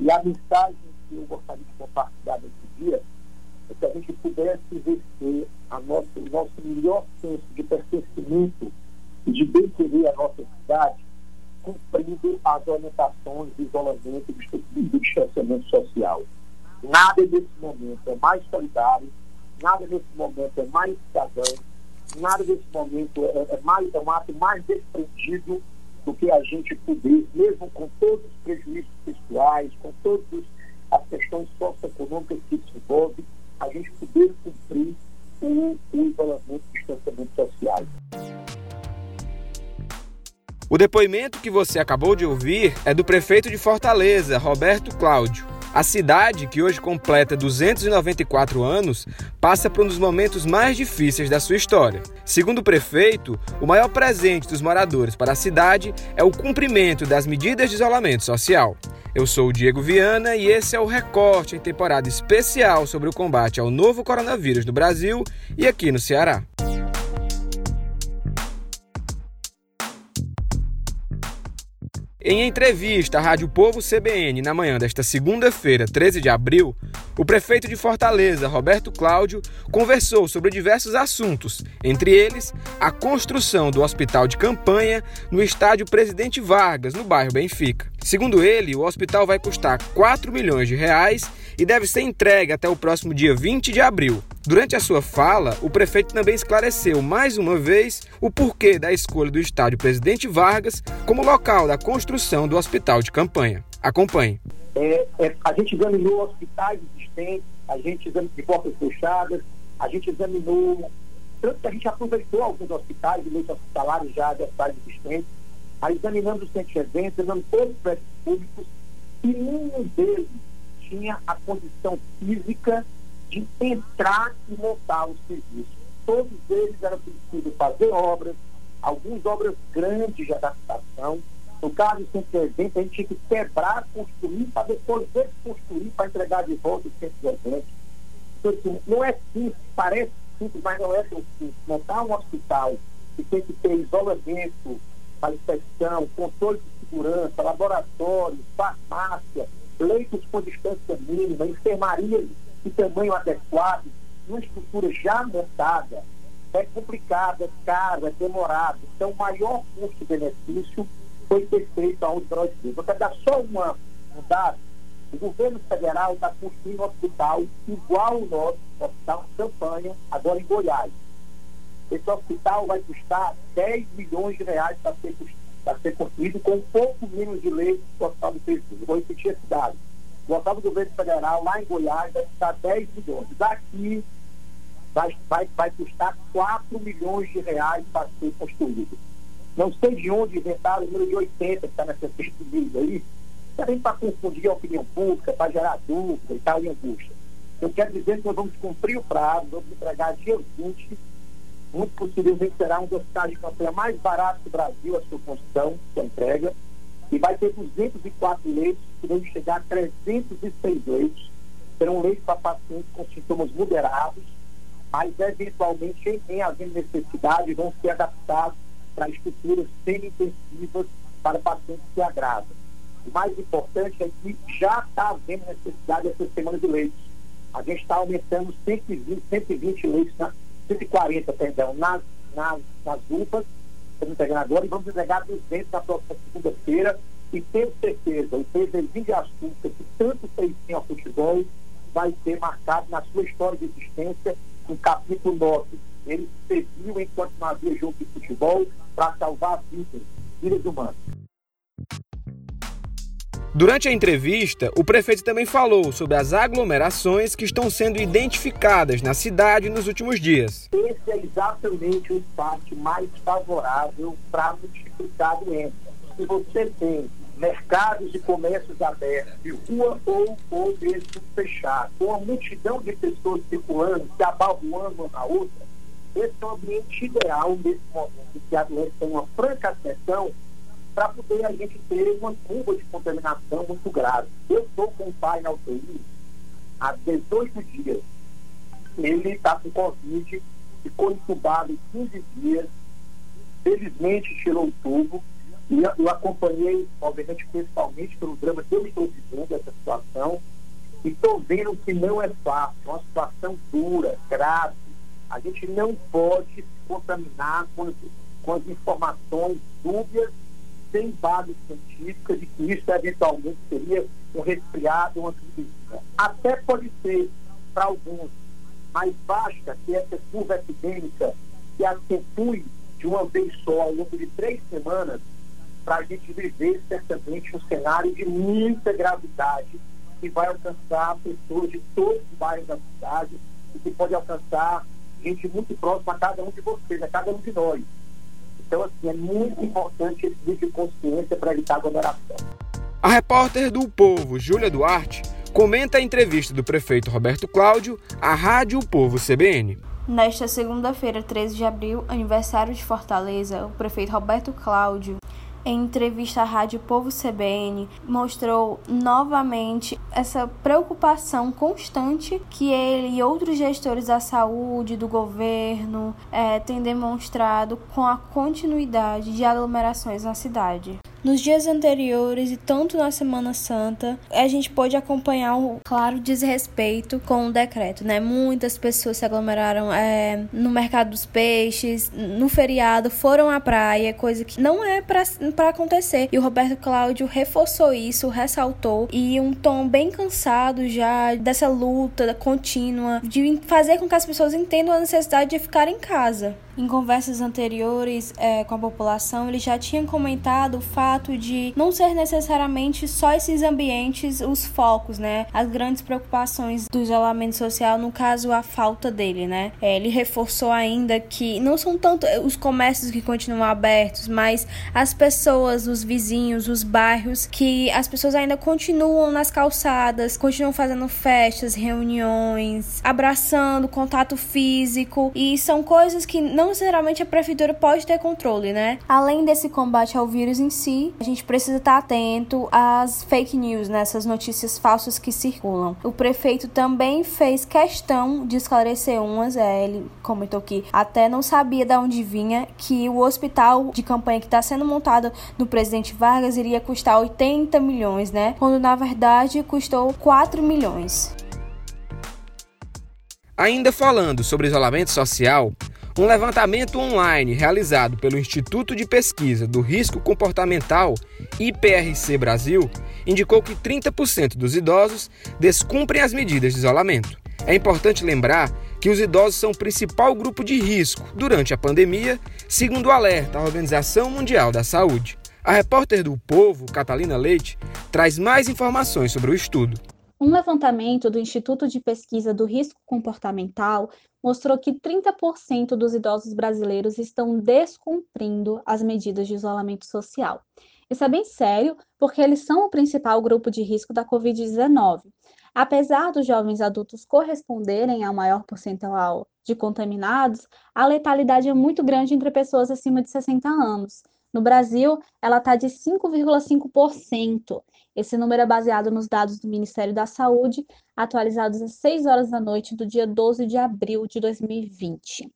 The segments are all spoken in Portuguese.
E a mensagem que eu gostaria de compartilhar nesse dia é que a gente pudesse exercer a o nosso melhor senso de pertencimento e de bem-querer a nossa cidade, cumprindo as orientações de isolamento e do distanciamento social. Nada nesse momento é mais solidário, nada nesse momento é mais cidadão, nada nesse momento é, é, mais, é um ato mais desprendido do que a gente poder, mesmo com todos os prejuízos pessoais, com todas as questões socioeconômicas que isso envolve, a gente poder cumprir o, o isolamento e distanciamento social. O depoimento que você acabou de ouvir é do prefeito de Fortaleza, Roberto Cláudio. A cidade, que hoje completa 294 anos, passa por um dos momentos mais difíceis da sua história. Segundo o prefeito, o maior presente dos moradores para a cidade é o cumprimento das medidas de isolamento social. Eu sou o Diego Viana e esse é o recorte em temporada especial sobre o combate ao novo coronavírus no Brasil e aqui no Ceará. Em entrevista à Rádio Povo CBN na manhã desta segunda-feira, 13 de abril, o prefeito de Fortaleza, Roberto Cláudio, conversou sobre diversos assuntos, entre eles a construção do hospital de campanha no estádio Presidente Vargas, no bairro Benfica. Segundo ele, o hospital vai custar 4 milhões de reais e deve ser entregue até o próximo dia 20 de abril. Durante a sua fala, o prefeito também esclareceu mais uma vez o porquê da escolha do estádio Presidente Vargas como local da construção do hospital de campanha. Acompanhe. É, é, a gente examinou hospitais existentes, a gente examinou de portas fechadas, a gente examinou, tanto que a gente aproveitou alguns hospitais leitos hospitalares já de hospitais existentes, aí examinando os centros de eventos, examinando todos os prédios públicos, e nenhum deles tinha a condição física de entrar e montar os serviços. Todos eles eram precisos fazer obras, algumas obras grandes de adaptação. No caso do centro de eventos, a gente tinha que quebrar, construir, para depois desconstruir, para entregar de volta o centro de eventos. Então, assim, não é simples, parece simples, mas não é tão simples. Montar um hospital que tem que ter isolamento para controle de segurança, laboratórios, farmácia, leitos com distância mínima, enfermaria de tamanho adequado, uma estrutura já montada, é complicado, é caro, é demorado. Então, o maior custo-benefício foi ter feito aonde nós. Eu quero dar só uma, um dado. O governo federal está construindo um hospital igual ao nosso hospital campanha, agora em Goiás. Esse hospital vai custar 10 milhões de reais para ser, ser construído com pouco menos de leitos que o hospital do Peixoto. Vou repetir esse dado. O hospital do governo federal, lá em Goiás, vai custar 10 milhões. Daqui vai, vai, vai custar 4 milhões de reais para ser construído. Não sei de onde inventaram o número de 80 que está nessa pesquisa aí, também para confundir a opinião pública, para gerar dúvida e tal, e angústia. Eu quero dizer que nós vamos cumprir o prazo, vamos entregar dia 20 muito possivelmente será um dos hospitais de campanha mais baratos do Brasil, a sua construção, sua entrega, e vai ter 204 leitos, podendo chegar a 306 leitos. Serão leitos para pacientes com sintomas moderados, mas eventualmente, em, havendo necessidade, vão ser adaptados para estruturas semi-intensivas para pacientes que agravam. O mais importante é que já está havendo necessidade essa semana de leitos. A gente está aumentando 120, 120 leitos na 140, perdão, nas, nas, nas UPAs, estamos entregando agora, e vamos entregar 200 na próxima segunda-feira. E tenho certeza, o presidente de Açúcar, que tanto fez bem ao futebol, vai ser marcado na sua história de existência um capítulo nosso. Ele serviu enquanto não havia jogo de futebol para salvar vidas, vidas humanas. Durante a entrevista, o prefeito também falou sobre as aglomerações que estão sendo identificadas na cidade nos últimos dias. Esse é exatamente o espaço mais favorável para multiplicar a doença. Se você tem mercados e comércios abertos, de rua ou, ou mesmo fechado, com uma multidão de pessoas circulando, se abalroando uma na outra, esse é o ambiente ideal nesse momento que a doença tem uma franca ascensão para poder a gente ter uma curva de contaminação muito grave. Eu estou com o pai na UTI há 18 dias. Ele está com Covid, ficou entubado em 15 dias, felizmente tirou o tubo, e eu acompanhei, obviamente, principalmente pelo drama que eu estou vivendo, essa situação estou vendo que não é fácil, é uma situação dura, grave. A gente não pode se contaminar com, com as informações dúbias, sem base científica, de que isso eventualmente seria um resfriado, uma gripezinha. Até pode ser para alguns, mas basta que essa curva epidêmica se acentue de uma vez só ao longo de três semanas para a gente viver certamente um cenário de muita gravidade que vai alcançar pessoas de todos os bairros da cidade e que pode alcançar gente muito próxima a cada um de vocês, a cada um de nós. Então, assim, é muito importante esse nível de consciência para evitar aglomeração. A repórter do Povo, Júlia Duarte, comenta a entrevista do prefeito Roberto Cláudio à Rádio o Povo CBN. Nesta segunda-feira, 13 de abril, aniversário de Fortaleza, o prefeito Roberto Cláudio em entrevista à Rádio Povo CBN, mostrou novamente essa preocupação constante que ele e outros gestores da saúde, do governo, é, têm demonstrado com a continuidade de aglomerações na cidade. Nos dias anteriores e tanto na Semana Santa, a gente pôde acompanhar um claro desrespeito com o decreto, né? Muitas pessoas se aglomeraram é, no mercado dos peixes, no feriado, foram à praia, coisa que não é para acontecer. E o Roberto Cláudio reforçou isso, ressaltou, e um tom bem cansado já dessa luta contínua de fazer com que as pessoas entendam a necessidade de ficar em casa. Em conversas anteriores é, com a população, ele já tinha comentado o fato de não ser necessariamente só esses ambientes os focos, né? As grandes preocupações do isolamento social, no caso, a falta dele, né? É, ele reforçou ainda que não são tanto os comércios que continuam abertos, mas as pessoas, os vizinhos, os bairros, que as pessoas ainda continuam nas calçadas, continuam fazendo festas, reuniões, abraçando, contato físico, e são coisas que não necessariamente a prefeitura pode ter controle, né? Além desse combate ao vírus em si, a gente precisa estar atento às fake news, nessas né? notícias falsas que circulam. O prefeito também fez questão de esclarecer umas, é, ele comentou que até não sabia de onde vinha que o hospital de campanha que está sendo montado no presidente Vargas iria custar 80 milhões, né? Quando na verdade custou 4 milhões. Ainda falando sobre isolamento social, um levantamento online realizado pelo Instituto de Pesquisa do Risco Comportamental, IPRC Brasil, indicou que 30% dos idosos descumprem as medidas de isolamento. É importante lembrar que os idosos são o principal grupo de risco durante a pandemia, segundo o alerta da Organização Mundial da Saúde. A repórter do Povo, Catalina Leite, traz mais informações sobre o estudo. Um levantamento do Instituto de Pesquisa do Risco Comportamental mostrou que 30% dos idosos brasileiros estão descumprindo as medidas de isolamento social. Isso é bem sério, porque eles são o principal grupo de risco da Covid-19. Apesar dos jovens adultos corresponderem ao maior percentual de contaminados, a letalidade é muito grande entre pessoas acima de 60 anos. No Brasil, ela está de 5,5%. Esse número é baseado nos dados do Ministério da Saúde, atualizados às 6 horas da noite do dia 12 de abril de 2020.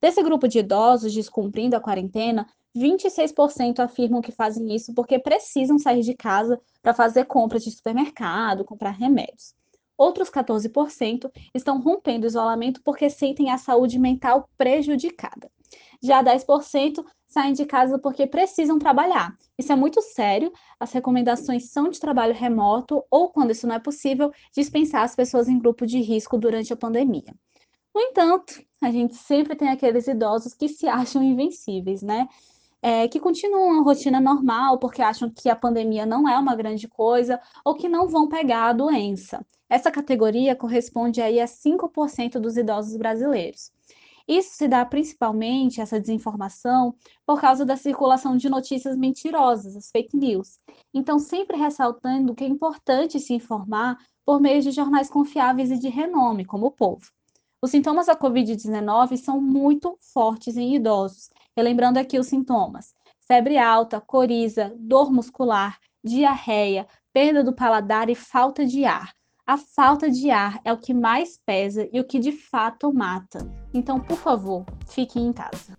Desse grupo de idosos descumprindo a quarentena, 26% afirmam que fazem isso porque precisam sair de casa para fazer compras de supermercado, comprar remédios. Outros 14% estão rompendo o isolamento porque sentem a saúde mental prejudicada. Já 10% saem de casa porque precisam trabalhar. Isso é muito sério. As recomendações são de trabalho remoto ou, quando isso não é possível, dispensar as pessoas em grupo de risco durante a pandemia. No entanto, a gente sempre tem aqueles idosos que se acham invencíveis, né? É, que continuam a rotina normal porque acham que a pandemia não é uma grande coisa ou que não vão pegar a doença. Essa categoria corresponde aí a 5% dos idosos brasileiros. Isso se dá principalmente, essa desinformação, por causa da circulação de notícias mentirosas, as fake news. Então, sempre ressaltando que é importante se informar por meio de jornais confiáveis e de renome, como o Povo. Os sintomas da Covid-19 são muito fortes em idosos. Relembrando aqui os sintomas: febre alta, coriza, dor muscular, diarreia, perda do paladar e falta de ar. A falta de ar é o que mais pesa e o que de fato mata. Então, por favor, fiquem em casa.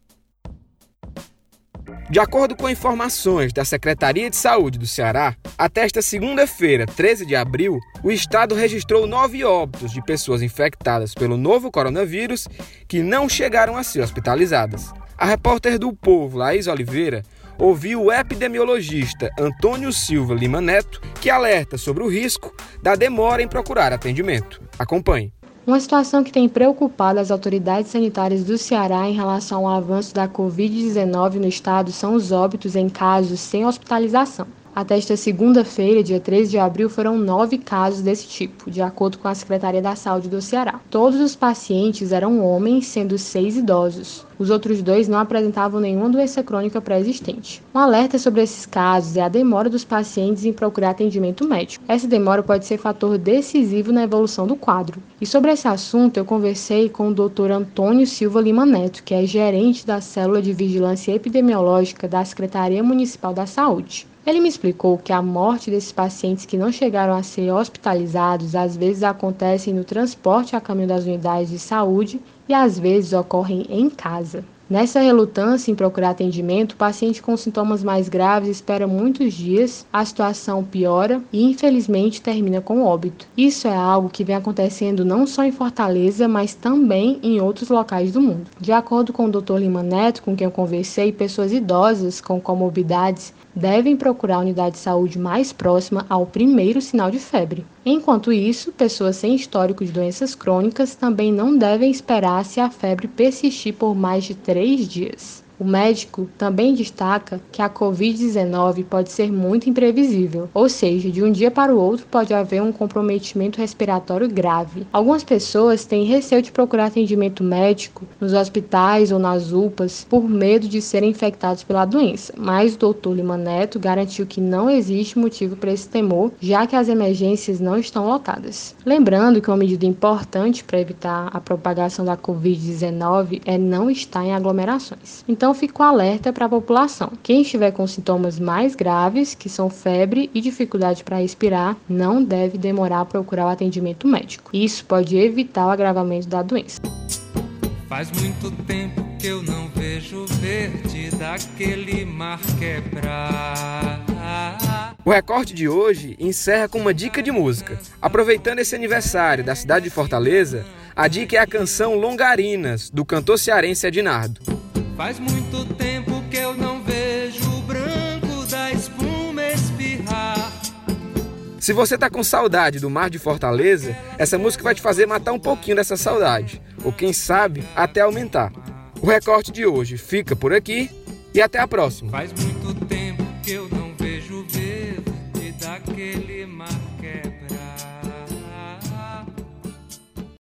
De acordo com informações da Secretaria de Saúde do Ceará, até esta segunda-feira, 13 de abril, o estado registrou nove óbitos de pessoas infectadas pelo novo coronavírus que não chegaram a ser hospitalizadas. A repórter do Povo, Laís Oliveira, ouviu o epidemiologista Antônio Silva Lima Neto, que alerta sobre o risco da demora em procurar atendimento. Acompanhe. Uma situação que tem preocupado as autoridades sanitárias do Ceará em relação ao avanço da Covid-19 no estado são os óbitos em casos sem hospitalização. Até esta segunda-feira, dia 13 de abril, foram nove casos desse tipo, de acordo com a Secretaria da Saúde do Ceará. Todos os pacientes eram homens, sendo seis idosos. Os outros dois não apresentavam nenhuma doença crônica pré-existente. Um alerta sobre esses casos é a demora dos pacientes em procurar atendimento médico. Essa demora pode ser fator decisivo na evolução do quadro. E sobre esse assunto, eu conversei com o Dr. Antônio Silva Lima Neto, que é gerente da Célula de Vigilância Epidemiológica da Secretaria Municipal da Saúde. Ele me explicou que a morte desses pacientes que não chegaram a ser hospitalizados às vezes acontecem no transporte a caminho das unidades de saúde e às vezes ocorrem em casa. Nessa relutância em procurar atendimento, o paciente com sintomas mais graves espera muitos dias, a situação piora e infelizmente termina com óbito. Isso é algo que vem acontecendo não só em Fortaleza, mas também em outros locais do mundo. De acordo com o Dr. Lima Neto, com quem eu conversei, pessoas idosas com comorbidades devem procurar a unidade de saúde mais próxima ao primeiro sinal de febre. Enquanto isso, pessoas sem histórico de doenças crônicas também não devem esperar se a febre persistir por mais de três dias. O médico também destaca que a Covid-19 pode ser muito imprevisível, ou seja, de um dia para o outro pode haver um comprometimento respiratório grave. Algumas pessoas têm receio de procurar atendimento médico nos hospitais ou nas UPAs por medo de serem infectados pela doença, mas o Dr. Lima Neto garantiu que não existe motivo para esse temor, já que as emergências não estão lotadas. Lembrando que uma medida importante para evitar a propagação da Covid-19 é não estar em aglomerações. Então, então fico alerta para a população. Quem estiver com sintomas mais graves, que são febre e dificuldade para respirar, não deve demorar a procurar o atendimento médico. Isso pode evitar o agravamento da doença. Faz muito tempo que eu não vejo verde daquele mar quebrar. O recorte de hoje encerra com uma dica de música. Aproveitando esse aniversário da cidade de Fortaleza, a dica é a canção Longarinas, do cantor cearense Ednardo. Faz muito tempo que eu não vejo o branco da espuma espirrar. Se você tá com saudade do mar de Fortaleza, essa música vai te fazer matar um pouquinho dessa saudade, ou quem sabe até aumentar. O recorte de hoje fica por aqui e até a próxima. Faz muito tempo que eu não vejo verde daquele mar.